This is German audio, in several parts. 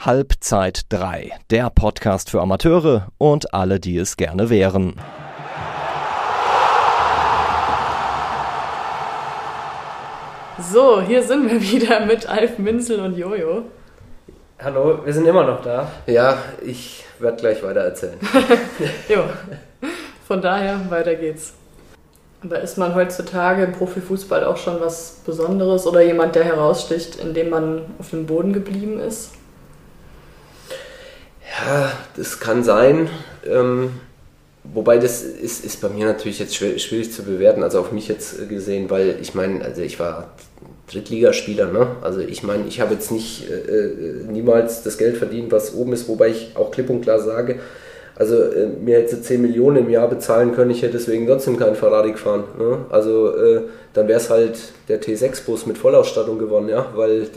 Halbzeit 3, der Podcast für Amateure und alle, die es gerne wären. So, hier sind wir wieder mit Alf Minzel und Jojo. Hallo, wir sind immer noch da. Ja, ich werde gleich weiter erzählen. jo, von daher, weiter geht's. Aber ist man heutzutage im Profifußball auch schon was Besonderes oder jemand, der heraussticht, indem man auf dem Boden geblieben ist? Ja, das kann sein. Ähm, wobei das ist, ist bei mir natürlich jetzt schwierig zu bewerten, also auf mich jetzt gesehen, weil ich meine, also ich war Drittligaspieler, ne? Also ich meine, ich habe jetzt nicht äh, äh, niemals das Geld verdient, was oben ist, wobei ich auch klipp und klar sage, also äh, mir hätte 10 Millionen im Jahr bezahlen können, ich hätte deswegen trotzdem keinen Ferrari gefahren. Ne? Also äh, dann wäre es halt der T6-Bus mit Vollausstattung gewonnen, ja, weil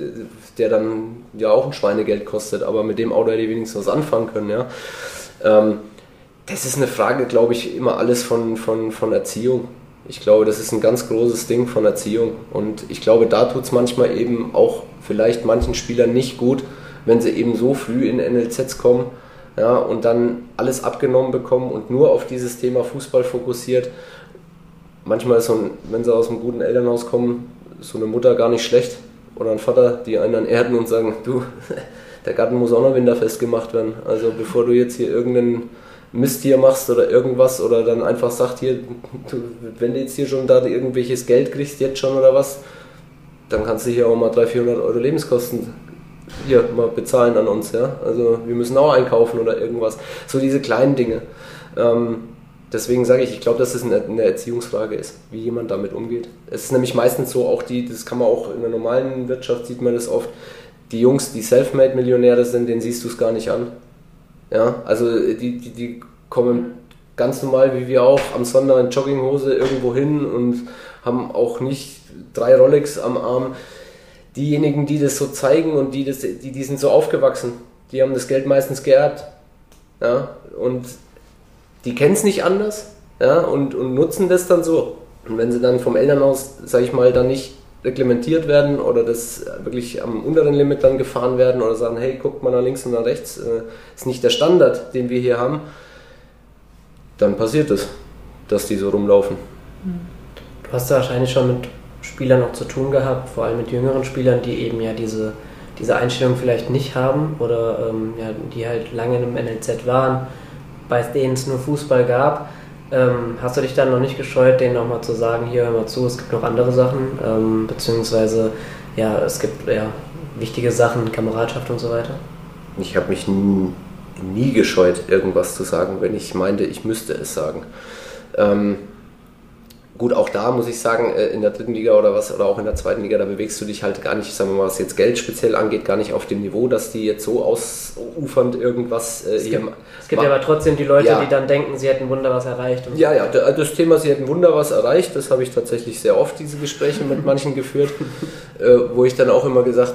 der dann ja auch ein Schweinegeld kostet, aber mit dem Auto hätte ich wenigstens was anfangen können, ja. Ähm, das ist eine Frage, glaube ich, immer alles von, von, von Erziehung. Ich glaube, das ist ein ganz großes Ding von Erziehung. Und ich glaube, da tut es manchmal eben auch vielleicht manchen Spielern nicht gut, wenn sie eben so früh in NLZs kommen ja, und dann alles abgenommen bekommen und nur auf dieses Thema Fußball fokussiert. Manchmal ist so ein, wenn sie aus einem guten Elternhaus kommen, so eine Mutter gar nicht schlecht oder ein Vater, die einen dann erden und sagen, du, der Garten muss auch noch winterfest gemacht werden. Also bevor du jetzt hier irgendeinen Mist hier machst oder irgendwas oder dann einfach sagt hier, du, wenn du jetzt hier schon da irgendwelches Geld kriegst, jetzt schon oder was, dann kannst du hier auch mal 300, 400 Euro Lebenskosten hier mal bezahlen an uns, ja. Also wir müssen auch einkaufen oder irgendwas. So diese kleinen Dinge. Ähm, deswegen sage ich, ich glaube, dass es eine, eine, Erziehungsfrage ist, wie jemand damit umgeht. Es ist nämlich meistens so, auch die, das kann man auch in der normalen Wirtschaft sieht man das oft, die Jungs, die Selfmade-Millionäre sind, denen siehst du es gar nicht an. Ja, also die, die, die kommen ganz normal wie wir auch am Sonntag in Jogginghose irgendwo hin und haben auch nicht drei Rolex am Arm diejenigen, die das so zeigen und die, das, die, die sind so aufgewachsen, die haben das Geld meistens geerbt. Ja, und die kennen es nicht anders ja, und, und nutzen das dann so. Und wenn sie dann vom Elternhaus, sage ich mal, dann nicht reglementiert werden oder das wirklich am unteren Limit dann gefahren werden oder sagen, hey, guckt mal nach links und nach rechts, äh, ist nicht der Standard, den wir hier haben, dann passiert es, dass die so rumlaufen. Du hast ja wahrscheinlich schon mit Spielern noch zu tun gehabt, vor allem mit jüngeren Spielern, die eben ja diese, diese Einstellung vielleicht nicht haben oder ähm, ja, die halt lange im NLZ waren, bei denen es nur Fußball gab. Ähm, hast du dich dann noch nicht gescheut, denen nochmal zu sagen, hier hör mal zu, es gibt noch andere Sachen, ähm, beziehungsweise ja, es gibt ja wichtige Sachen, Kameradschaft und so weiter? Ich habe mich nie, nie gescheut, irgendwas zu sagen, wenn ich meinte, ich müsste es sagen. Ähm, Gut, auch da muss ich sagen, äh, in der dritten Liga oder was, oder auch in der zweiten Liga, da bewegst du dich halt gar nicht, sagen wir mal, was jetzt Geld speziell angeht, gar nicht auf dem Niveau, dass die jetzt so ausufernd irgendwas äh, es hier gibt, Es gibt ja aber trotzdem die Leute, ja. die dann denken, sie hätten Wunder was erreicht. ja, ja, das Thema, sie hätten Wunder was erreicht, das habe ich tatsächlich sehr oft, diese Gespräche mit manchen geführt, äh, wo ich dann auch immer gesagt,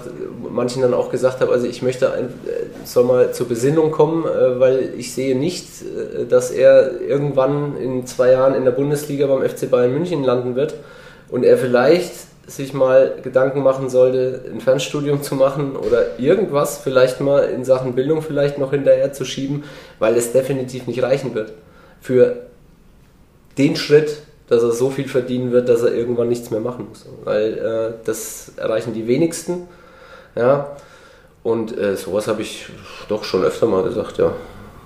manchen dann auch gesagt habe, also ich möchte ein, äh, soll mal zur Besinnung kommen, äh, weil ich sehe nicht, äh, dass er irgendwann in zwei Jahren in der Bundesliga beim FC Bayern München landen wird und er vielleicht sich mal Gedanken machen sollte, ein Fernstudium zu machen oder irgendwas vielleicht mal in Sachen Bildung vielleicht noch hinterher zu schieben, weil es definitiv nicht reichen wird für den Schritt, dass er so viel verdienen wird, dass er irgendwann nichts mehr machen muss. Weil äh, das erreichen die wenigsten. Ja. Und äh, sowas habe ich doch schon öfter mal gesagt, ja.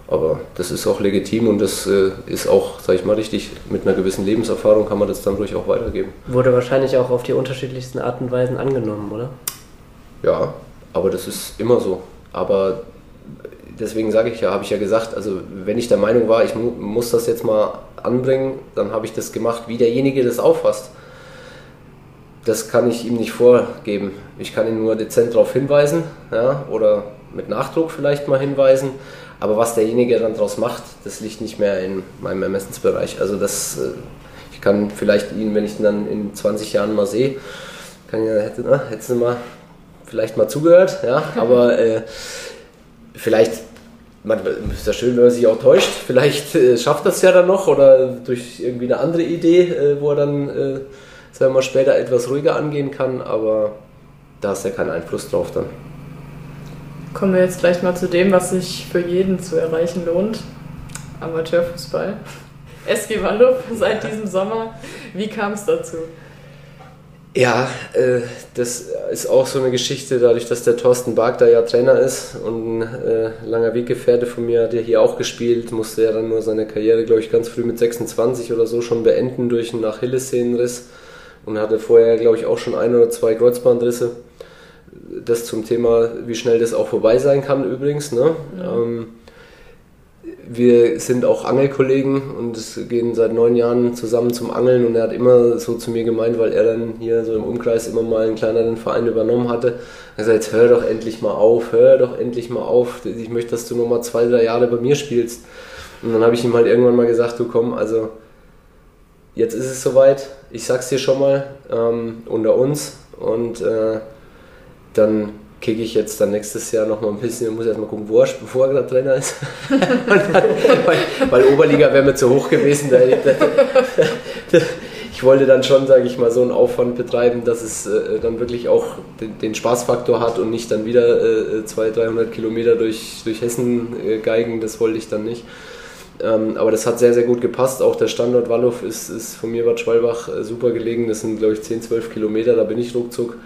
Aber das ist auch legitim und das äh, ist auch, sage ich mal, richtig. Mit einer gewissen Lebenserfahrung kann man das dann ruhig auch weitergeben. Wurde wahrscheinlich auch auf die unterschiedlichsten Arten und Weisen angenommen, oder? Ja, aber das ist immer so. Aber deswegen sage ich ja, habe ich ja gesagt, also wenn ich der Meinung war, ich mu muss das jetzt mal anbringen, dann habe ich das gemacht, wie derjenige das auffasst. Das kann ich ihm nicht vorgeben. Ich kann ihn nur dezent darauf hinweisen ja, oder mit Nachdruck vielleicht mal hinweisen. Aber was derjenige dann daraus macht, das liegt nicht mehr in meinem Ermessensbereich. Also das, äh, ich kann vielleicht ihn, wenn ich ihn dann in 20 Jahren mal sehe, kann ja, hätte, na, hättest du mal vielleicht mal zugehört, ja, aber äh, vielleicht, man, ist ja schön, wenn man sich auch täuscht, vielleicht äh, schafft das ja dann noch oder durch irgendwie eine andere Idee, äh, wo er dann, wir mal, später etwas ruhiger angehen kann, aber da ist ja kein Einfluss drauf dann. Kommen wir jetzt gleich mal zu dem, was sich für jeden zu erreichen lohnt. Amateurfußball. SG Walluf seit diesem Sommer. Wie kam es dazu? Ja, äh, das ist auch so eine Geschichte, dadurch, dass der Thorsten Bark da ja Trainer ist und ein äh, langer Weggefährte von mir hat ja hier auch gespielt, musste ja dann nur seine Karriere, glaube ich, ganz früh mit 26 oder so schon beenden durch einen Achillessehnenriss und hatte vorher, glaube ich, auch schon ein oder zwei Kreuzbandrisse. Das zum Thema, wie schnell das auch vorbei sein kann übrigens. Ne? Ja. Ähm, wir sind auch Angelkollegen und gehen seit neun Jahren zusammen zum Angeln und er hat immer so zu mir gemeint, weil er dann hier so im Umkreis immer mal einen kleineren Verein übernommen hatte. Er sagt, jetzt hör doch endlich mal auf, hör doch endlich mal auf. Ich möchte, dass du noch mal zwei, drei Jahre bei mir spielst. Und dann habe ich ihm halt irgendwann mal gesagt, du komm, also jetzt ist es soweit, ich sag's dir schon mal, ähm, unter uns und äh, dann kicke ich jetzt dann nächstes Jahr noch mal ein bisschen, ich muss erstmal gucken, wo er, bevor er gerade Trainer ist. dann, weil, weil, Oberliga wäre mir zu hoch gewesen. Da, da, ich wollte dann schon, sage ich mal, so einen Aufwand betreiben, dass es äh, dann wirklich auch den, den, Spaßfaktor hat und nicht dann wieder äh, 200, 300 Kilometer durch, durch Hessen äh, geigen, das wollte ich dann nicht. Ähm, aber das hat sehr, sehr gut gepasst. Auch der Standort Walluf ist, ist von mir Bad Schwalbach äh, super gelegen. Das sind, glaube ich, 10, 12 Kilometer, da bin ich ruckzuck.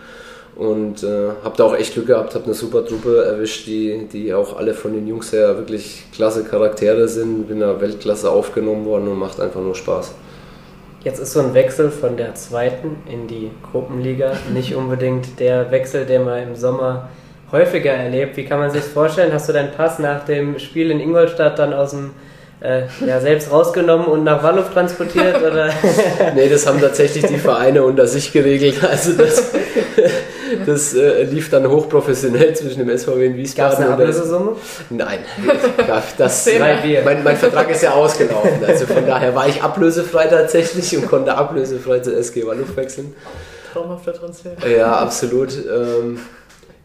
Und äh, habe da auch echt Glück gehabt, habe eine super Truppe erwischt, die, die auch alle von den Jungs her wirklich klasse Charaktere sind. Bin da Weltklasse aufgenommen worden und macht einfach nur Spaß. Jetzt ist so ein Wechsel von der zweiten in die Gruppenliga nicht unbedingt der Wechsel, den man im Sommer häufiger erlebt. Wie kann man sich vorstellen? Hast du deinen Pass nach dem Spiel in Ingolstadt dann aus dem äh, ja, selbst rausgenommen und nach Walluf transportiert? Oder? nee, das haben tatsächlich die Vereine unter sich geregelt. Also das, das äh, lief dann hochprofessionell zwischen dem SVW in Wiesbaden. Gab es eine Ablösesumme? Nein. Das, mein, mein Vertrag ist ja ausgelaufen. Also von daher war ich ablösefrei tatsächlich und konnte ablösefrei zur SG Walluf wechseln. Traumhafter Transfer. Ja, absolut. Ähm,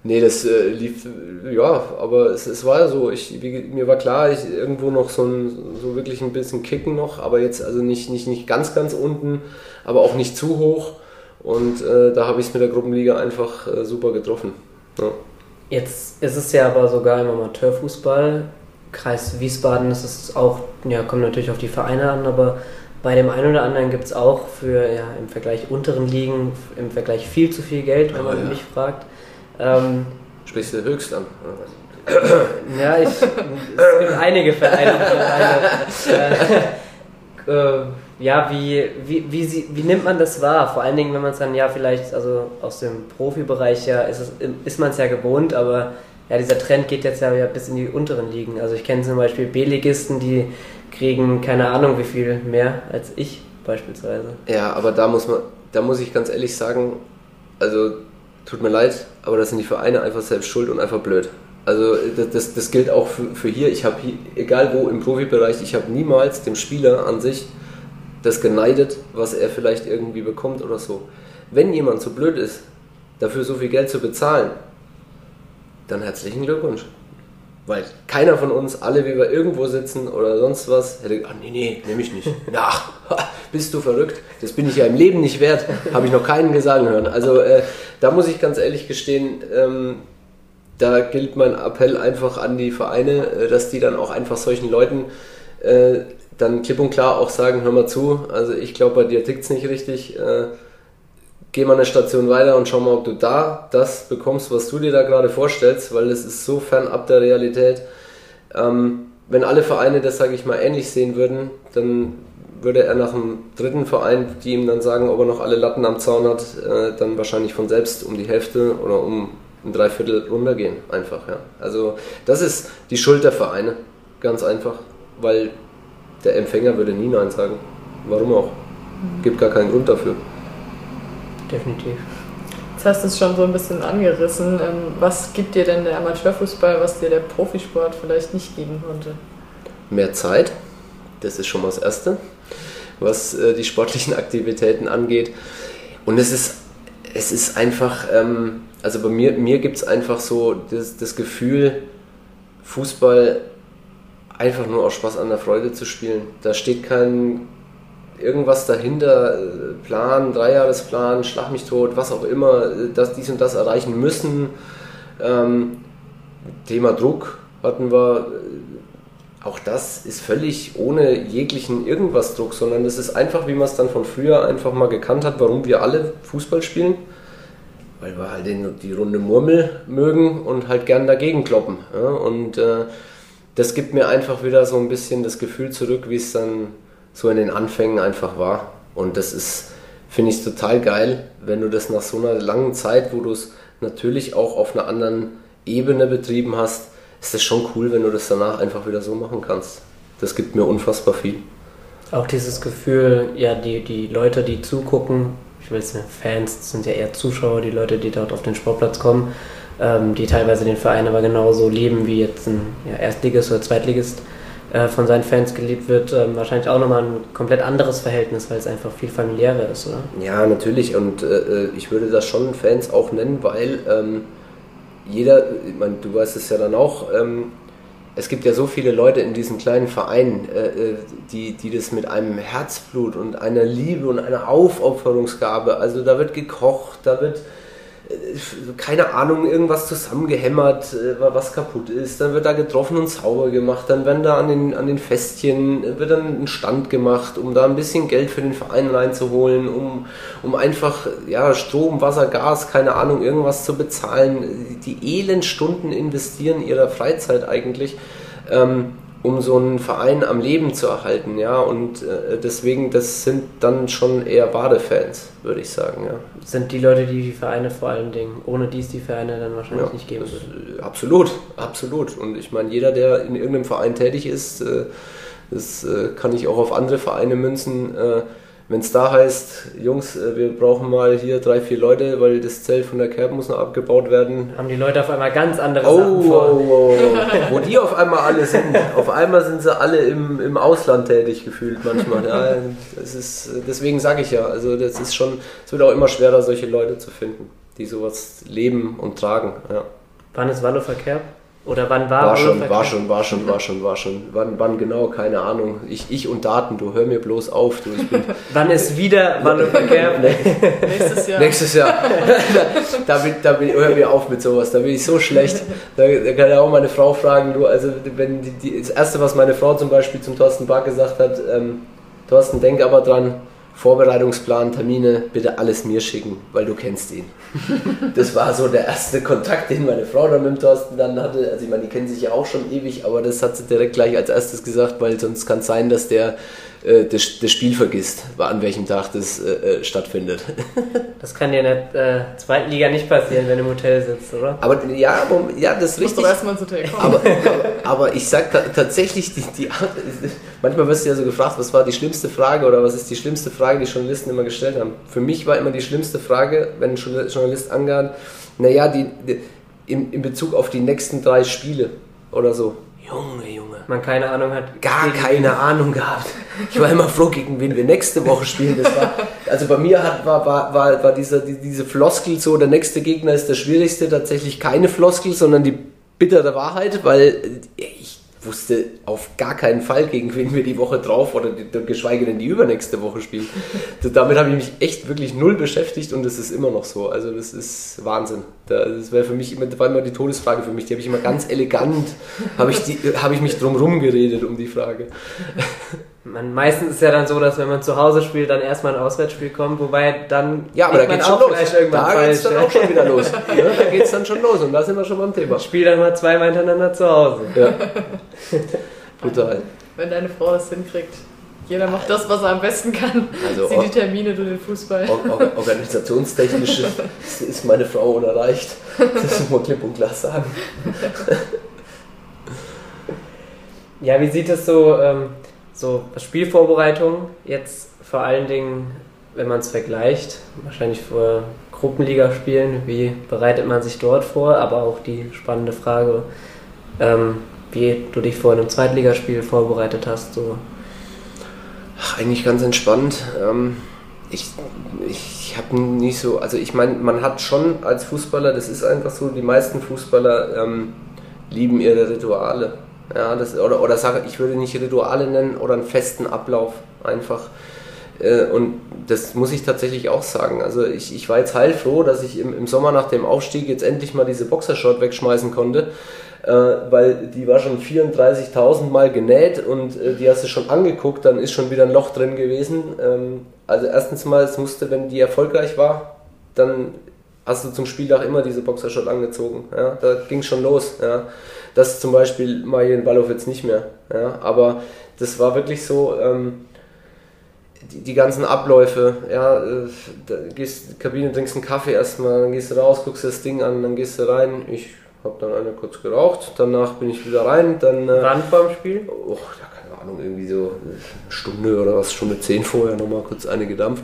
Nee, das äh, lief, ja, aber es, es war ja so, ich, wie, mir war klar, ich irgendwo noch so, ein, so wirklich ein bisschen kicken noch, aber jetzt also nicht, nicht, nicht ganz, ganz unten, aber auch nicht zu hoch. Und äh, da habe ich es mit der Gruppenliga einfach äh, super getroffen. Ja. Jetzt ist es ja aber sogar im Amateurfußball. Kreis Wiesbaden ist es auch, ja, kommt natürlich auf die Vereine an, aber bei dem einen oder anderen gibt es auch für ja, im Vergleich unteren Ligen im Vergleich viel zu viel Geld, wenn man ja. mich fragt. Ähm, Sprichst du höchst an? ja, ich, es gibt einige Vereine. äh, äh, ja, wie, wie, wie, sie, wie nimmt man das wahr? Vor allen Dingen, wenn man es dann ja vielleicht, also aus dem Profibereich ja, ist, es, ist man es ja gewohnt, aber ja, dieser Trend geht jetzt ja bis in die unteren Ligen. Also ich kenne zum Beispiel B-Ligisten, die kriegen keine Ahnung wie viel mehr als ich beispielsweise. Ja, aber da muss man, da muss ich ganz ehrlich sagen, also tut mir leid, aber das sind die Vereine einfach selbst schuld und einfach blöd. Also das, das, gilt auch für, für hier. Ich habe egal wo im Profibereich, ich habe niemals dem Spieler an sich das geneidet, was er vielleicht irgendwie bekommt oder so. Wenn jemand so blöd ist, dafür so viel Geld zu bezahlen, dann herzlichen Glückwunsch. Weil keiner von uns, alle wie wir irgendwo sitzen oder sonst was, hätte gesagt, nee, nee, nehme ich nicht. Ach, bist du verrückt? Das bin ich ja im Leben nicht wert. Habe ich noch keinen gesagt hören. Also äh, da muss ich ganz ehrlich gestehen, ähm, da gilt mein Appell einfach an die Vereine, äh, dass die dann auch einfach solchen Leuten äh, dann klipp und klar auch sagen, hör mal zu, also ich glaube, bei dir tickt es nicht richtig. Äh, geh mal eine Station weiter und schau mal, ob du da das bekommst, was du dir da gerade vorstellst, weil es ist so fernab der Realität. Ähm, wenn alle Vereine das, sage ich mal, ähnlich sehen würden, dann würde er nach dem dritten Verein, die ihm dann sagen, ob er noch alle Latten am Zaun hat, äh, dann wahrscheinlich von selbst um die Hälfte oder um ein Dreiviertel runtergehen. Einfach, ja. Also das ist die Schuld der Vereine. Ganz einfach. Weil der Empfänger würde nie Nein sagen. Warum auch? Gibt gar keinen Grund dafür definitiv. Jetzt hast du es schon so ein bisschen angerissen. Ähm, was gibt dir denn der Amateurfußball, was dir der Profisport vielleicht nicht geben konnte? Mehr Zeit, das ist schon mal das Erste, was äh, die sportlichen Aktivitäten angeht. Und es ist, es ist einfach, ähm, also bei mir, mir gibt es einfach so das, das Gefühl, Fußball einfach nur aus Spaß an der Freude zu spielen. Da steht kein irgendwas dahinter, äh, Plan, Dreijahresplan, Schlag mich tot, was auch immer, äh, dass dies und das erreichen müssen. Ähm, Thema Druck hatten wir, auch das ist völlig ohne jeglichen irgendwas Druck, sondern es ist einfach, wie man es dann von früher einfach mal gekannt hat, warum wir alle Fußball spielen. Weil wir halt den, die runde Murmel mögen und halt gern dagegen kloppen. Ja? Und äh, das gibt mir einfach wieder so ein bisschen das Gefühl zurück, wie es dann so in den Anfängen einfach war. Und das ist, finde ich, total geil, wenn du das nach so einer langen Zeit, wo du es natürlich auch auf einer anderen Ebene betrieben hast, ist das schon cool, wenn du das danach einfach wieder so machen kannst. Das gibt mir unfassbar viel. Auch dieses Gefühl, ja, die, die Leute, die zugucken, ich will es nicht, Fans, sind ja eher Zuschauer, die Leute, die dort auf den Sportplatz kommen, ähm, die teilweise den Verein aber genauso lieben wie jetzt ein ja, Erstligist oder Zweitligist äh, von seinen Fans geliebt wird, ähm, wahrscheinlich auch nochmal ein komplett anderes Verhältnis, weil es einfach viel familiärer ist, oder? Ja, natürlich. Und äh, äh ich würde das schon Fans auch nennen, weil ähm, jeder, ich meine, du weißt es ja dann auch, ähm, es gibt ja so viele Leute in diesem kleinen Verein, äh, äh, die, die das mit einem Herzblut und einer Liebe und einer Aufopferungsgabe, also da wird gekocht, da wird keine Ahnung, irgendwas zusammengehämmert, äh, was kaputt ist. Dann wird da getroffen und sauber gemacht. Dann werden da an den, an den Festchen, äh, wird dann ein Stand gemacht, um da ein bisschen Geld für den Verein reinzuholen, um, um einfach ja, Strom, Wasser, Gas, keine Ahnung, irgendwas zu bezahlen. Die Elendstunden investieren ihrer Freizeit eigentlich. Ähm, um so einen Verein am Leben zu erhalten, ja. Und äh, deswegen, das sind dann schon eher Badefans, würde ich sagen, ja. Sind die Leute, die die Vereine vor allen Dingen, ohne die es die Vereine dann wahrscheinlich ja, nicht geben würde. Äh, absolut, absolut. Und ich meine, jeder, der in irgendeinem Verein tätig ist, äh, das äh, kann ich auch auf andere Vereine münzen. Wenn es da heißt, Jungs, äh, wir brauchen mal hier drei, vier Leute, weil das Zelt von der Kerb muss noch abgebaut werden. Haben die Leute auf einmal ganz andere oh, Sachen vor. Oh, oh, oh. Wo die auf einmal alle sind. auf einmal sind sie alle im, im Ausland tätig gefühlt manchmal. Ja, das ist, deswegen sage ich ja, also das ist schon, es wird auch immer schwerer, solche Leute zu finden, die sowas leben und tragen. Ja. Wann ist Wallo verkehrt? Oder wann war War schon, war schon, war schon, war schon, war schon. Wann, wann genau, keine Ahnung. Ich, ich und Daten, du hör mir bloß auf. Du, ich bin wann ist wieder Wandelverkehr? Nächstes Jahr. Nächstes Jahr. da, bin, da bin, hör mir auf mit sowas, da bin ich so schlecht. Da, da kann ja auch meine Frau fragen, du, also wenn die, die, das erste, was meine Frau zum Beispiel zum Thorsten Bach gesagt hat, ähm, Thorsten, denk aber dran, Vorbereitungsplan, Termine, bitte alles mir schicken, weil du kennst ihn. das war so der erste Kontakt, den meine Frau dann mit dem Thorsten dann hatte. Also ich meine, die kennen sich ja auch schon ewig, aber das hat sie direkt gleich als erstes gesagt, weil sonst kann es sein, dass der äh, das, das, Spiel vergisst, an welchem Tag das äh, äh stattfindet. das kann dir in der äh, zweiten Liga nicht passieren, wenn du im Hotel sitzt, oder? Aber ja, ja das ist richtig. erstmal ins Hotel kommen. Aber, aber, aber ich sag ta tatsächlich, die, die, manchmal wirst du ja so gefragt, was war die schlimmste Frage oder was ist die schlimmste Frage, die Journalisten immer gestellt haben. Für mich war immer die schlimmste Frage, wenn ein Journalist angehört, naja, die, die, in, in Bezug auf die nächsten drei Spiele oder so. Junge, Junge. Man keine Ahnung hat. Gar keine Ahnung gehabt. Ich war immer froh, gegen wen wir nächste Woche spielen. War, also bei mir hat, war, war, war, war diese, diese Floskel so, der nächste Gegner ist der schwierigste, tatsächlich keine Floskel, sondern die bittere Wahrheit, weil ich wusste auf gar keinen Fall, gegen wen wir die Woche drauf oder die, geschweige denn die übernächste Woche spielen. Damit habe ich mich echt wirklich null beschäftigt und das ist immer noch so. Also das ist Wahnsinn. Das wäre für mich immer, war immer die Todesfrage für mich. Die habe ich immer ganz elegant, habe ich, die, ich mich drum geredet um die Frage. Man, meistens ist es ja dann so, dass wenn man zu Hause spielt, dann erstmal ein Auswärtsspiel kommt, wobei dann ja, aber da geht's schon los. Da geht es dann auch schon wieder los. ja, da geht es dann schon los und da sind wir schon beim Thema. Spiel dann mal zweimal hintereinander zu Hause. Ja. Brutal. Wenn deine Frau das hinkriegt. Jeder macht das, was er am besten kann. Also Sie die Termine, du den Fußball. Or organisationstechnisch ist meine Frau unerreicht. Das muss man klipp und klar sagen. Ja, wie sieht es so ähm, so Spielvorbereitung jetzt vor allen Dingen, wenn man es vergleicht, wahrscheinlich vor Gruppenligaspielen, wie bereitet man sich dort vor, aber auch die spannende Frage, ähm, wie du dich vor einem Zweitligaspiel vorbereitet hast. So. Ach, eigentlich ganz entspannt. Ähm, ich ich habe nicht so, also ich meine, man hat schon als Fußballer, das ist einfach so, die meisten Fußballer ähm, lieben ihre Rituale. Ja, das, oder, oder sage, ich würde nicht Rituale nennen oder einen festen Ablauf einfach. Äh, und das muss ich tatsächlich auch sagen. Also ich, ich war jetzt heilfroh, dass ich im, im Sommer nach dem Aufstieg jetzt endlich mal diese Boxershort wegschmeißen konnte. äh, weil die war schon 34.000 Mal genäht und äh, die hast du schon angeguckt, dann ist schon wieder ein Loch drin gewesen. Ähm, also erstens mal, es musste, wenn die erfolgreich war, dann hast du zum Spieltag immer diese Boxershot angezogen. Ja? Da ging schon los. Ja? Das zum Beispiel Marien Ballow jetzt nicht mehr. Ja? Aber das war wirklich so, ähm, die, die, ganzen Abläufe, ja, äh, da gehst in die Kabine, trinkst einen Kaffee erstmal, dann gehst du raus, guckst das Ding an, dann gehst du rein. Ich habe dann eine kurz geraucht, danach bin ich wieder rein. Dann, äh, Wann vorm Spiel? Oh, ja, keine Ahnung, irgendwie so eine Stunde oder was, Stunde zehn vorher nochmal kurz eine gedampft.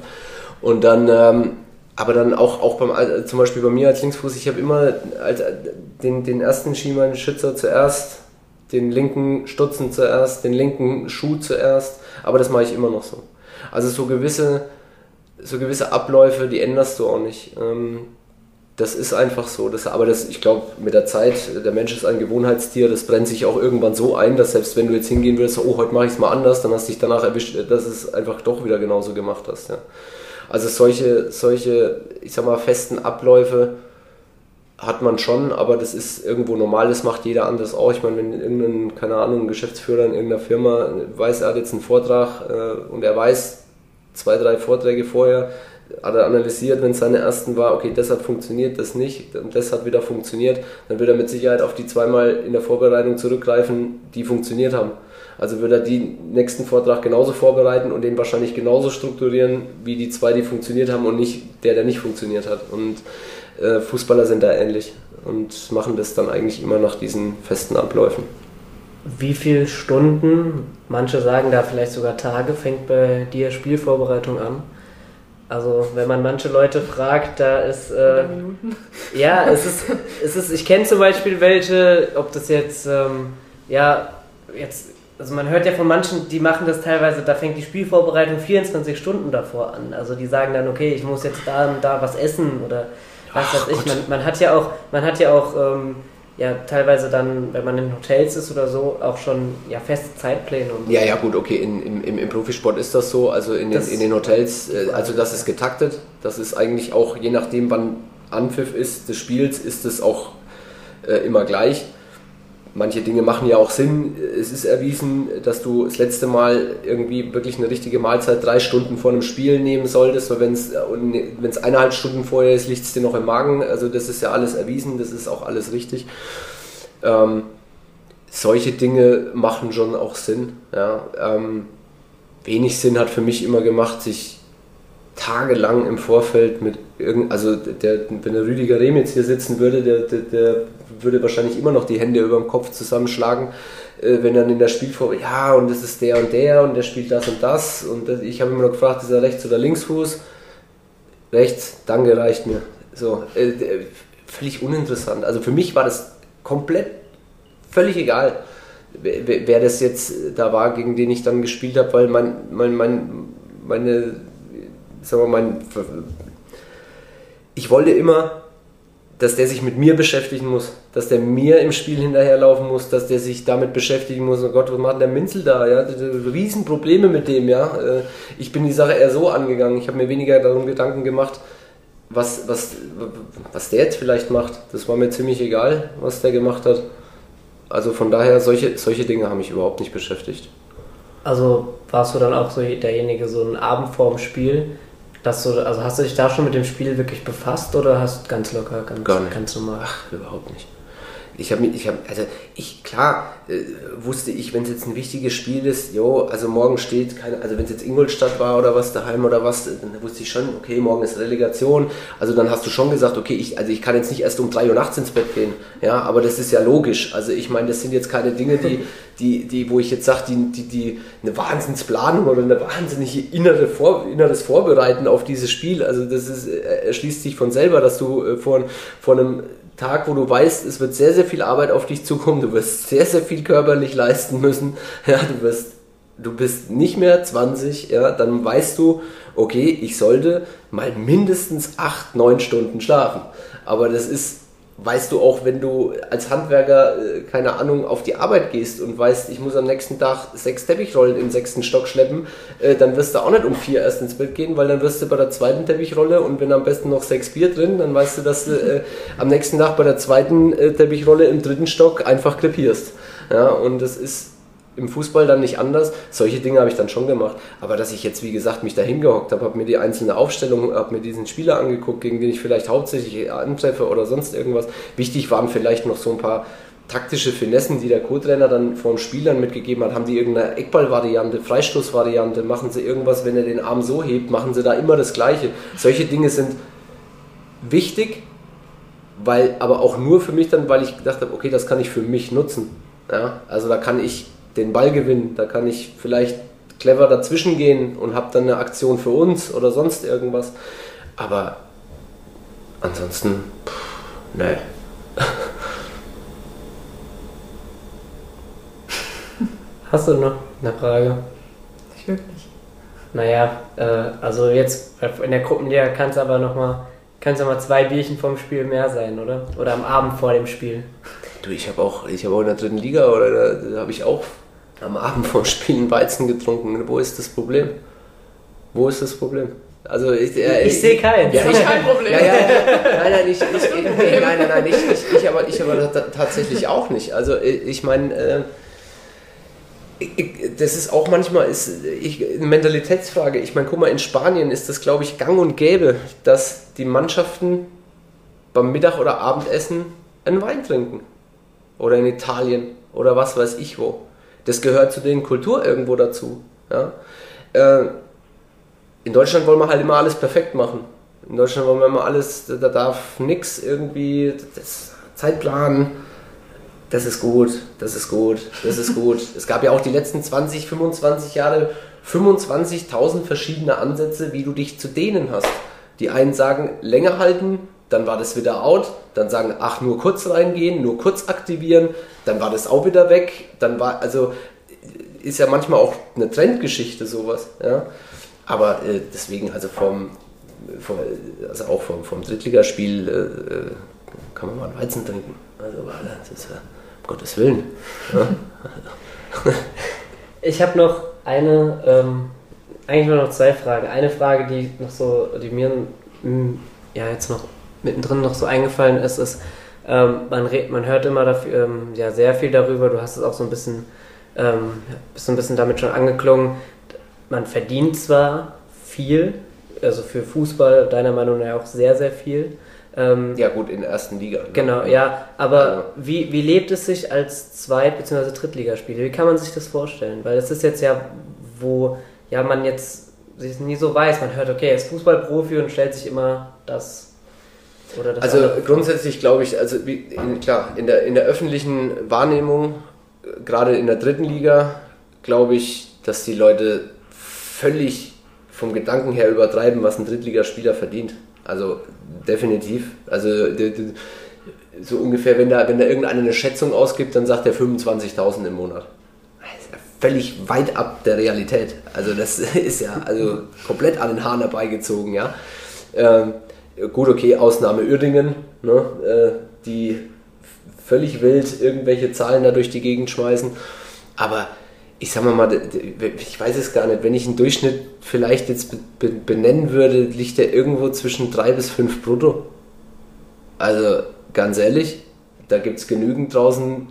Und dann, ähm, aber dann auch, auch beim, äh, zum Beispiel bei mir als Linksfuß, ich habe immer als, den, den ersten Schienbein-Schützer zuerst, den linken Stutzen zuerst, den linken Schuh zuerst, aber das mache ich immer noch so. Also so gewisse, so gewisse Abläufe, die änderst du auch nicht. Ähm, das ist einfach so. Das, aber das, ich glaube, mit der Zeit, der Mensch ist ein Gewohnheitstier, das brennt sich auch irgendwann so ein, dass selbst wenn du jetzt hingehen würdest, oh, heute mache ich es mal anders, dann hast du dich danach erwischt, dass es einfach doch wieder genauso gemacht hast. Ja. Also solche, solche, ich sag mal, festen Abläufe hat man schon, aber das ist irgendwo normal, das macht jeder anders auch. Ich meine, wenn irgendein, keine Ahnung, Geschäftsführer in irgendeiner Firma weiß, er hat jetzt einen Vortrag äh, und er weiß zwei, drei Vorträge vorher, hat er analysiert, wenn es seine ersten war, okay, das hat funktioniert, das nicht, und das hat wieder funktioniert, dann wird er mit Sicherheit auf die zweimal in der Vorbereitung zurückgreifen, die funktioniert haben. Also wird er den nächsten Vortrag genauso vorbereiten und den wahrscheinlich genauso strukturieren, wie die zwei, die funktioniert haben und nicht der, der nicht funktioniert hat. Und äh, Fußballer sind da ähnlich und machen das dann eigentlich immer nach diesen festen Abläufen. Wie viele Stunden, manche sagen da vielleicht sogar Tage, fängt bei dir Spielvorbereitung an? Also wenn man manche Leute fragt, da ist äh, ja, es ist, es ist, ich kenne zum Beispiel welche, ob das jetzt ähm, ja jetzt, also man hört ja von manchen, die machen das teilweise, da fängt die Spielvorbereitung 24 Stunden davor an. Also die sagen dann, okay, ich muss jetzt da und da was essen oder was weiß ich. Man, man, hat ja auch, man hat ja auch ähm, ja teilweise dann, wenn man in Hotels ist oder so, auch schon ja feste Zeitpläne. Und ja, ja, gut, okay, in, im, im Profisport ist das so, also in den, in den Hotels, äh, also das ist getaktet, das ist eigentlich auch, je nachdem wann Anpfiff ist des Spiels, ist es auch äh, immer gleich manche Dinge machen ja auch Sinn. Es ist erwiesen, dass du das letzte Mal irgendwie wirklich eine richtige Mahlzeit drei Stunden vor einem Spiel nehmen solltest, weil wenn es eineinhalb Stunden vorher ist, liegt es dir noch im Magen. Also das ist ja alles erwiesen, das ist auch alles richtig. Ähm, solche Dinge machen schon auch Sinn. Ja. Ähm, wenig Sinn hat für mich immer gemacht, sich tagelang im Vorfeld mit also der, wenn der Rüdiger Rehm jetzt hier sitzen würde, der, der, der würde wahrscheinlich immer noch die Hände über dem Kopf zusammenschlagen, äh, wenn dann in der Spielform, ja, und das ist der und der und der spielt das und das. Und das, ich habe immer noch gefragt, ist er rechts oder linksfuß? Rechts, danke, reicht mir. So, äh, völlig uninteressant. Also für mich war das komplett völlig egal, wer, wer das jetzt da war, gegen den ich dann gespielt habe, weil mein, mein, mein, meine, sagen wir mal, mein, ich wollte immer dass der sich mit mir beschäftigen muss, dass der mir im Spiel hinterherlaufen muss, dass der sich damit beschäftigen muss. Oh Gott, was macht der Minzel da? Ja, Riesenprobleme mit dem, ja. Äh, ich bin die Sache eher so angegangen. Ich habe mir weniger darum Gedanken gemacht, was, was, was der jetzt vielleicht macht. Das war mir ziemlich egal, was der gemacht hat. Also von daher, solche, solche Dinge haben mich überhaupt nicht beschäftigt. Also warst du dann auch so derjenige, so ein Abend vorm Spiel, dass du, also hast du dich da schon mit dem Spiel wirklich befasst oder hast ganz locker, ganz, Gar nicht. ganz normal? Ach, überhaupt nicht. Ich habe ich habe, also ich, klar, äh, wusste ich, wenn es jetzt ein wichtiges Spiel ist, jo, also morgen steht, keine, also wenn es jetzt Ingolstadt war oder was daheim oder was, dann wusste ich schon, okay, morgen ist Relegation. Also dann hast du schon gesagt, okay, ich, also ich kann jetzt nicht erst um 3 Uhr nachts ins Bett gehen. Ja, aber das ist ja logisch. Also ich meine, das sind jetzt keine Dinge, die, die, die, wo ich jetzt sage, die, die, die eine Wahnsinnsplanung oder eine wahnsinnige innere Vor, inneres Vorbereiten auf dieses Spiel. Also das ist, äh, erschließt sich von selber, dass du äh, vor, vor einem Tag, wo du weißt, es wird sehr, sehr viel Arbeit auf dich zukommen, du wirst sehr, sehr viel körperlich leisten müssen, ja, du wirst, du bist nicht mehr 20, ja, dann weißt du, okay, ich sollte mal mindestens 8, 9 Stunden schlafen. Aber das ist weißt du auch, wenn du als Handwerker, äh, keine Ahnung, auf die Arbeit gehst und weißt, ich muss am nächsten Tag sechs Teppichrollen im sechsten Stock schleppen, äh, dann wirst du auch nicht um vier erst ins Bett gehen, weil dann wirst du bei der zweiten Teppichrolle und wenn am besten noch sechs Bier drin, dann weißt du, dass du äh, am nächsten Tag bei der zweiten Teppichrolle im dritten Stock einfach krepierst. Ja, und das ist im Fußball dann nicht anders. Solche Dinge habe ich dann schon gemacht. Aber dass ich jetzt, wie gesagt, mich da hingehockt habe, habe mir die einzelne Aufstellung, habe mir diesen Spieler angeguckt, gegen den ich vielleicht hauptsächlich antreffe oder sonst irgendwas. Wichtig waren vielleicht noch so ein paar taktische Finessen, die der Co-Trainer dann vor Spielern mitgegeben hat. Haben die irgendeine Eckball-Variante, Freistoß-Variante, machen sie irgendwas, wenn er den Arm so hebt, machen sie da immer das Gleiche. Solche Dinge sind wichtig, weil aber auch nur für mich dann, weil ich gedacht habe, okay, das kann ich für mich nutzen. Ja, also da kann ich den Ball gewinnen. Da kann ich vielleicht clever dazwischen gehen und habe dann eine Aktion für uns oder sonst irgendwas. Aber ansonsten, pff, nee. Hast du noch eine Frage? Nicht wirklich. Naja, äh, also jetzt in der Gruppenliga kann es aber nochmal kann's zwei Bierchen vom Spiel mehr sein, oder? Oder am Abend vor dem Spiel. Du, ich habe auch, ich habe auch in der dritten Liga oder da, da habe ich auch am Abend vor dem Spiel einen Weizen getrunken. Wo ist das Problem? Wo ist das Problem? Also ich, äh, ich, ich sehe keinen. Ja, ich kein Problem. Ja, ja. Nein, nein, ich, ich, ich, nein, nein, nein, ich, ich, ich, aber, ich aber tatsächlich auch nicht. Also ich meine, äh, das ist auch manchmal ist, ich, eine Mentalitätsfrage. Ich meine, guck mal, in Spanien ist das, glaube ich, gang und gäbe, dass die Mannschaften beim Mittag- oder Abendessen einen Wein trinken. Oder in Italien oder was weiß ich wo. Das gehört zu den Kultur irgendwo dazu. Ja? Äh, in Deutschland wollen wir halt immer alles perfekt machen. In Deutschland wollen wir immer alles, da darf nichts irgendwie, das Zeitplan, das ist gut, das ist gut, das ist gut. es gab ja auch die letzten 20, 25 Jahre 25.000 verschiedene Ansätze, wie du dich zu dehnen hast. Die einen sagen länger halten, dann war das wieder out, dann sagen, ach, nur kurz reingehen, nur kurz aktivieren, dann war das auch wieder weg, dann war, also ist ja manchmal auch eine Trendgeschichte sowas, ja. Aber äh, deswegen, also vom, vom, also auch vom, vom Drittligaspiel äh, kann man mal einen Weizen trinken. Also das ist ja, um Gottes Willen. Ja. ich habe noch eine, ähm, eigentlich nur noch zwei Fragen. Eine Frage, die noch so, die mir hm, ja jetzt noch mittendrin noch so eingefallen ist, ist, ähm, man, man hört immer dafür, ähm, ja, sehr viel darüber, du hast es auch so ein bisschen, ähm, bist so ein bisschen damit schon angeklungen, man verdient zwar viel, also für Fußball deiner Meinung nach auch sehr, sehr viel. Ähm, ja gut, in der ersten Liga. Ne? Genau, ja, aber also. wie, wie lebt es sich als Zweit- bzw. Drittligaspieler? Wie kann man sich das vorstellen? Weil es ist jetzt ja, wo ja man jetzt sich nie so weiß, man hört, okay, er ist Fußballprofi und stellt sich immer das also grundsätzlich glaube ich, also in, klar, in der, in der öffentlichen Wahrnehmung, gerade in der dritten Liga, glaube ich, dass die Leute völlig vom Gedanken her übertreiben, was ein Drittligaspieler verdient. Also definitiv. Also so ungefähr, wenn da, wenn da irgendeiner eine Schätzung ausgibt, dann sagt er 25.000 im Monat. völlig weit ab der Realität. Also das ist ja also komplett an den Haaren herbeigezogen, ja. Ähm, Gut, okay, Ausnahme Uerdingen, ne, äh, die völlig wild irgendwelche Zahlen da durch die Gegend schmeißen. Aber ich sag mal, ich weiß es gar nicht, wenn ich einen Durchschnitt vielleicht jetzt benennen würde, liegt der irgendwo zwischen 3 bis 5 brutto. Also ganz ehrlich, da gibt es genügend draußen,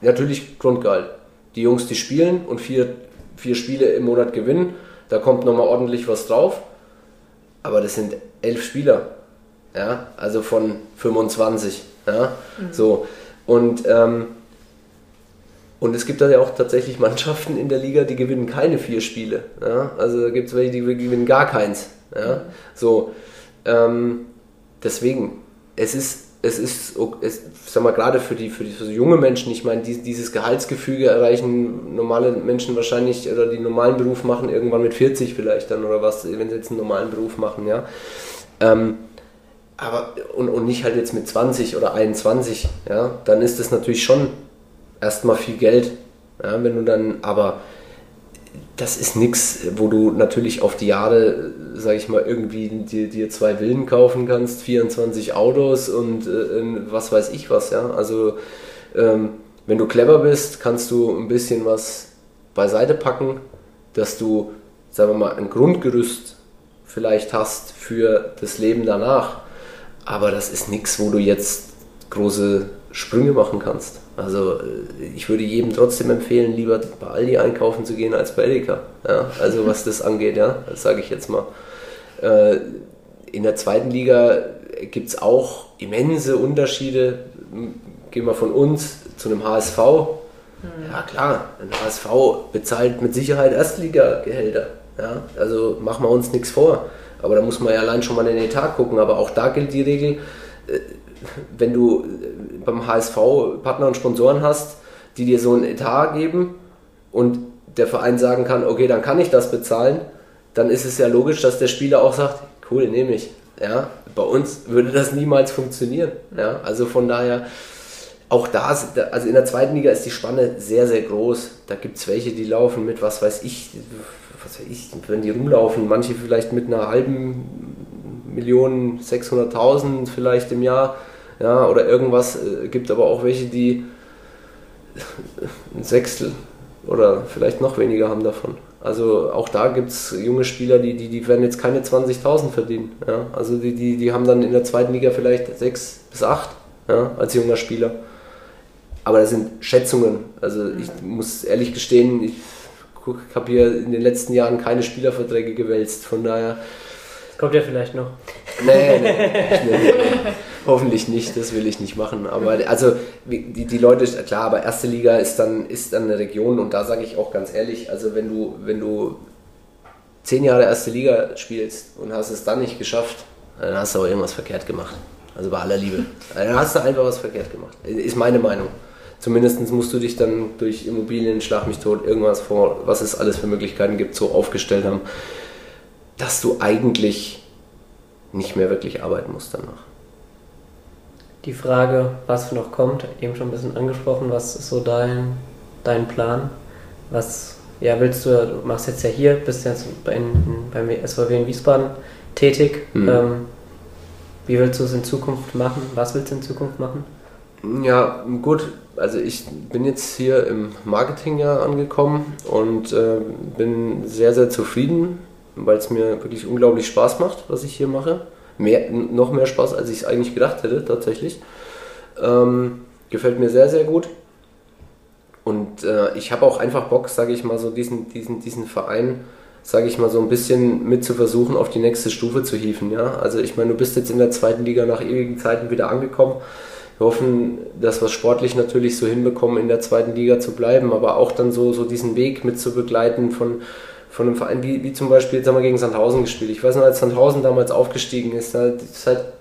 natürlich Grundgehalt. Die Jungs, die spielen und vier, vier Spiele im Monat gewinnen, da kommt nochmal ordentlich was drauf. Aber das sind elf Spieler ja, also von 25, ja, mhm. so. Und, ähm, und es gibt da ja auch tatsächlich Mannschaften in der Liga, die gewinnen keine vier Spiele, ja, also da gibt es welche, die gewinnen gar keins, ja, mhm. so. Ähm, deswegen, es ist es ist, es, sag mal, gerade für die, für die für junge Menschen, ich meine, die, dieses Gehaltsgefüge erreichen normale Menschen wahrscheinlich, oder die normalen Beruf machen irgendwann mit 40 vielleicht dann, oder was, wenn sie jetzt einen normalen Beruf machen, ja. Ähm, aber und, und nicht halt jetzt mit 20 oder 21, ja, dann ist das natürlich schon erstmal viel Geld. Ja, wenn du dann, aber das ist nichts, wo du natürlich auf die Jahre, sag ich mal, irgendwie dir, dir zwei Villen kaufen kannst, 24 Autos und äh, was weiß ich was, ja. Also ähm, wenn du clever bist, kannst du ein bisschen was beiseite packen, dass du, sagen wir mal, ein Grundgerüst vielleicht hast für das Leben danach. Aber das ist nichts, wo du jetzt große Sprünge machen kannst. Also äh, ich würde jedem trotzdem empfehlen, lieber bei Aldi einkaufen zu gehen als bei Edeka. Ja, also was das angeht, ja, das sage ich jetzt mal. Äh, in der zweiten Liga gibt es auch immense Unterschiede. Gehen wir von uns zu einem HSV. Mhm. Ja klar, ein HSV bezahlt mit Sicherheit Erstliga-Gehälter. Ja, also machen wir uns nichts vor. Aber da muss man ja allein schon mal in den Etat gucken. Aber auch da gilt die Regel, äh, wenn du beim HSV Partner und Sponsoren hast, die dir so einen Etat geben und der Verein sagen kann, okay, dann kann ich das bezahlen, dann ist es ja logisch, dass der Spieler auch sagt, cool, nehme ich. Ja, bei uns würde das niemals funktionieren. Ja, also von daher, auch da, also in der zweiten Liga ist die Spanne sehr, sehr groß. Da gibt es welche, die laufen mit, was weiß ich, was weiß ich, wenn die rumlaufen, manche vielleicht mit einer halben Million, 600.000 vielleicht im Jahr ja, oder irgendwas. Äh, gibt aber auch welche, die ein Sechstel oder vielleicht noch weniger haben davon. Also auch da gibt es junge Spieler, die, die, die werden jetzt keine 20.000 verdienen. Ja? Also die, die, die haben dann in der zweiten Liga vielleicht 6 bis 8 ja, als junger Spieler. Aber das sind Schätzungen. Also ich muss ehrlich gestehen, ich habe hier in den letzten Jahren keine Spielerverträge gewälzt. Von daher Kommt ja vielleicht noch. Nee, nee, nee, Hoffentlich nicht, das will ich nicht machen. Aber also die, die Leute, klar, aber erste Liga ist dann, ist dann eine Region und da sage ich auch ganz ehrlich, also wenn du, wenn du zehn Jahre erste Liga spielst und hast es dann nicht geschafft, dann hast du auch irgendwas verkehrt gemacht. Also bei aller Liebe. Dann hast du einfach was verkehrt gemacht. Ist meine Meinung. Zumindest musst du dich dann durch Immobilien, Schlag mich tot, irgendwas vor, was es alles für Möglichkeiten gibt, so aufgestellt haben, dass du eigentlich nicht mehr wirklich arbeiten musst danach. Die Frage, was noch kommt, eben schon ein bisschen angesprochen, was ist so dein, dein Plan? Was ja, willst du, du machst jetzt ja hier, bist jetzt in, beim SVW in Wiesbaden tätig. Mhm. Ähm, wie willst du es in Zukunft machen? Was willst du in Zukunft machen? Ja, gut, also ich bin jetzt hier im Marketing ja angekommen und äh, bin sehr, sehr zufrieden weil es mir wirklich unglaublich Spaß macht, was ich hier mache. Mehr, noch mehr Spaß, als ich es eigentlich gedacht hätte, tatsächlich. Ähm, gefällt mir sehr, sehr gut. Und äh, ich habe auch einfach Bock, sage ich mal, so diesen, diesen, diesen Verein, sage ich mal, so ein bisschen mit zu versuchen, auf die nächste Stufe zu hieven. Ja? Also ich meine, du bist jetzt in der zweiten Liga nach ewigen Zeiten wieder angekommen. Wir hoffen, dass wir sportlich natürlich so hinbekommen, in der zweiten Liga zu bleiben, aber auch dann so, so diesen Weg mit zu begleiten von, von einem Verein wie, wie zum Beispiel, jetzt haben wir gegen Sandhausen gespielt. Ich weiß noch, als Sandhausen damals aufgestiegen ist, seit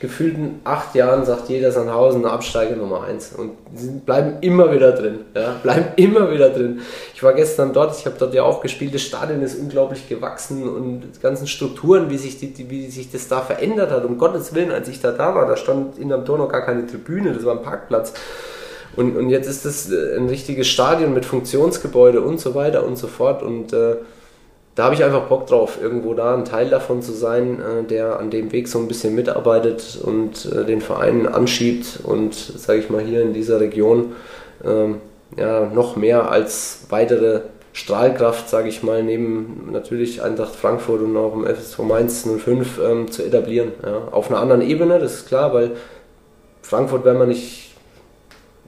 gefühlten acht Jahren sagt jeder Sandhausen Absteiger Nummer eins. Und bleiben immer wieder drin, ja, bleiben immer wieder drin. Ich war gestern dort, ich habe dort ja auch gespielt, das Stadion ist unglaublich gewachsen und die ganzen Strukturen, wie sich, die, wie sich das da verändert hat, um Gottes Willen, als ich da da war, da stand in am Tor noch gar keine Tribüne, das war ein Parkplatz. Und, und jetzt ist das ein richtiges Stadion mit Funktionsgebäude und so weiter und so fort. Und äh, da habe ich einfach Bock drauf, irgendwo da ein Teil davon zu sein, äh, der an dem Weg so ein bisschen mitarbeitet und äh, den Verein anschiebt und, sage ich mal, hier in dieser Region ähm, ja, noch mehr als weitere Strahlkraft, sage ich mal, neben natürlich Eintracht Frankfurt und auch im FSV Mainz 05 ähm, zu etablieren. Ja. Auf einer anderen Ebene, das ist klar, weil Frankfurt werden wir nicht,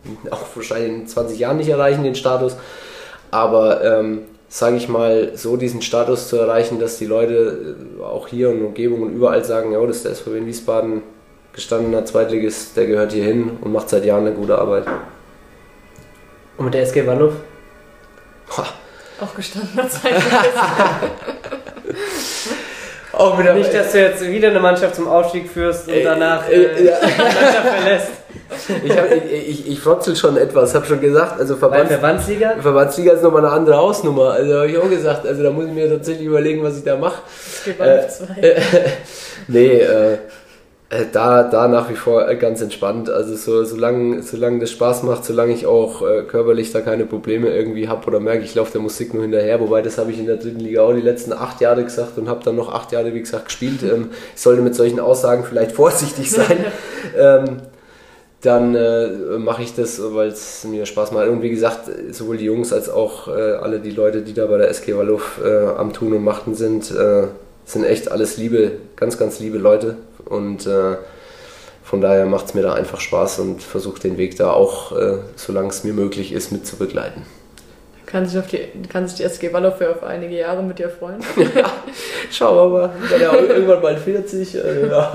auch wahrscheinlich in 20 Jahren nicht erreichen, den Status. Aber ähm, sage ich mal, so diesen Status zu erreichen, dass die Leute äh, auch hier in Umgebung und überall sagen, ja, das ist der SVW in Wiesbaden, gestandener Zweitligist, der gehört hier hin und macht seit Jahren eine gute Arbeit. Und mit der SG Walluf? Auch gestandener Zweitligist. Auch wieder Nicht, dass du jetzt wieder eine Mannschaft zum Aufstieg führst und äh, danach äh, äh, ja. die Mannschaft verlässt. Ich, hab, ich, ich, ich frotzel schon etwas, habe schon gesagt, also Verbands Verbandsliga? Verbandsliga ist nochmal eine andere Hausnummer. Also habe ich auch gesagt, also da muss ich mir tatsächlich überlegen, was ich da mache. Äh, zwei. nee, äh, Äh, da, da nach wie vor äh, ganz entspannt. Also so, solange, solange das Spaß macht, solange ich auch äh, körperlich da keine Probleme irgendwie habe oder merke, ich laufe der Musik nur hinterher. Wobei das habe ich in der dritten Liga auch die letzten acht Jahre gesagt und habe dann noch acht Jahre, wie gesagt, gespielt. Ähm, ich sollte mit solchen Aussagen vielleicht vorsichtig sein. ähm, dann äh, mache ich das, weil es mir Spaß macht. Und wie gesagt, sowohl die Jungs als auch äh, alle die Leute, die da bei der SG Walluf äh, am Tun und Machten sind, sind echt alles liebe, ganz, ganz liebe Leute und äh, von daher macht es mir da einfach Spaß und versuche den Weg da auch, äh, solange es mir möglich ist, mit zu begleiten. Kann sich, auf die, kann sich die SG Wallow auf einige Jahre mit dir freuen? ja, schauen wir mal. Bin ja irgendwann bald 40. Äh, ja.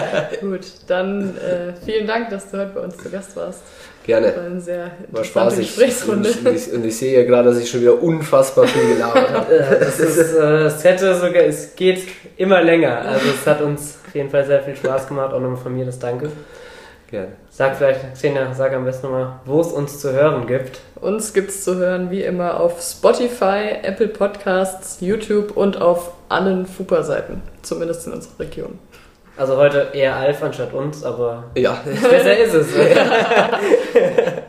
Gut, dann äh, vielen Dank, dass du heute bei uns zu Gast warst. Gerne. War eine sehr War spaßig. Gesprächsrunde. Und ich, und ich, sehe ja gerade, dass ich schon wieder unfassbar viel gelabert habe. das, ist, äh, das hätte sogar, es geht immer länger. Also es hat uns auf jeden Fall sehr viel Spaß gemacht. Auch nochmal von mir das Danke. Gerne. Sag vielleicht, Xenia, sag am besten nochmal, wo es uns zu hören gibt. Uns gibt es zu hören wie immer auf Spotify, Apple Podcasts, YouTube und auf allen Fupa-Seiten, zumindest in unserer Region. Also heute eher Alf anstatt uns, aber ja. besser ist es.